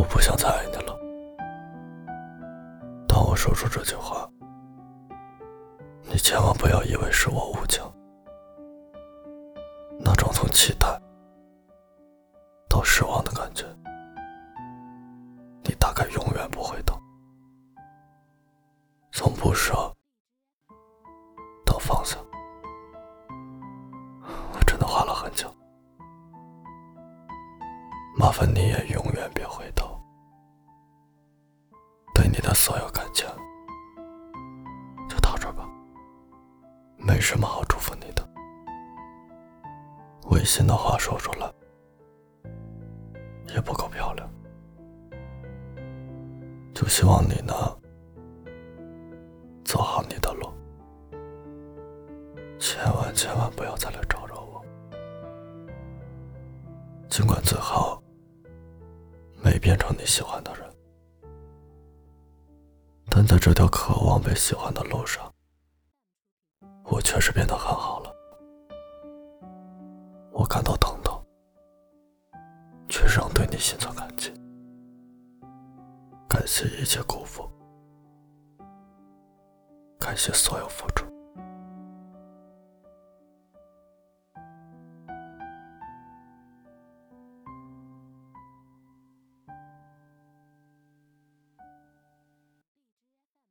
我不想再爱你了。当我说出这句话，你千万不要以为是我无情。那种从期待到失望的感觉，你大概永远不会懂。从不舍到放下，我真的花了很久。麻烦你也永远别的所有感情就到这吧，没什么好祝福你的。违心的话说出来也不够漂亮，就希望你呢走好你的路，千万千万不要再来找找我，尽管最后。没变成你喜欢的人，但在这条渴望被喜欢的路上，我确实变得很好了。我感到疼痛，却仍对你心存感激。感谢一切辜负，感谢所有付出。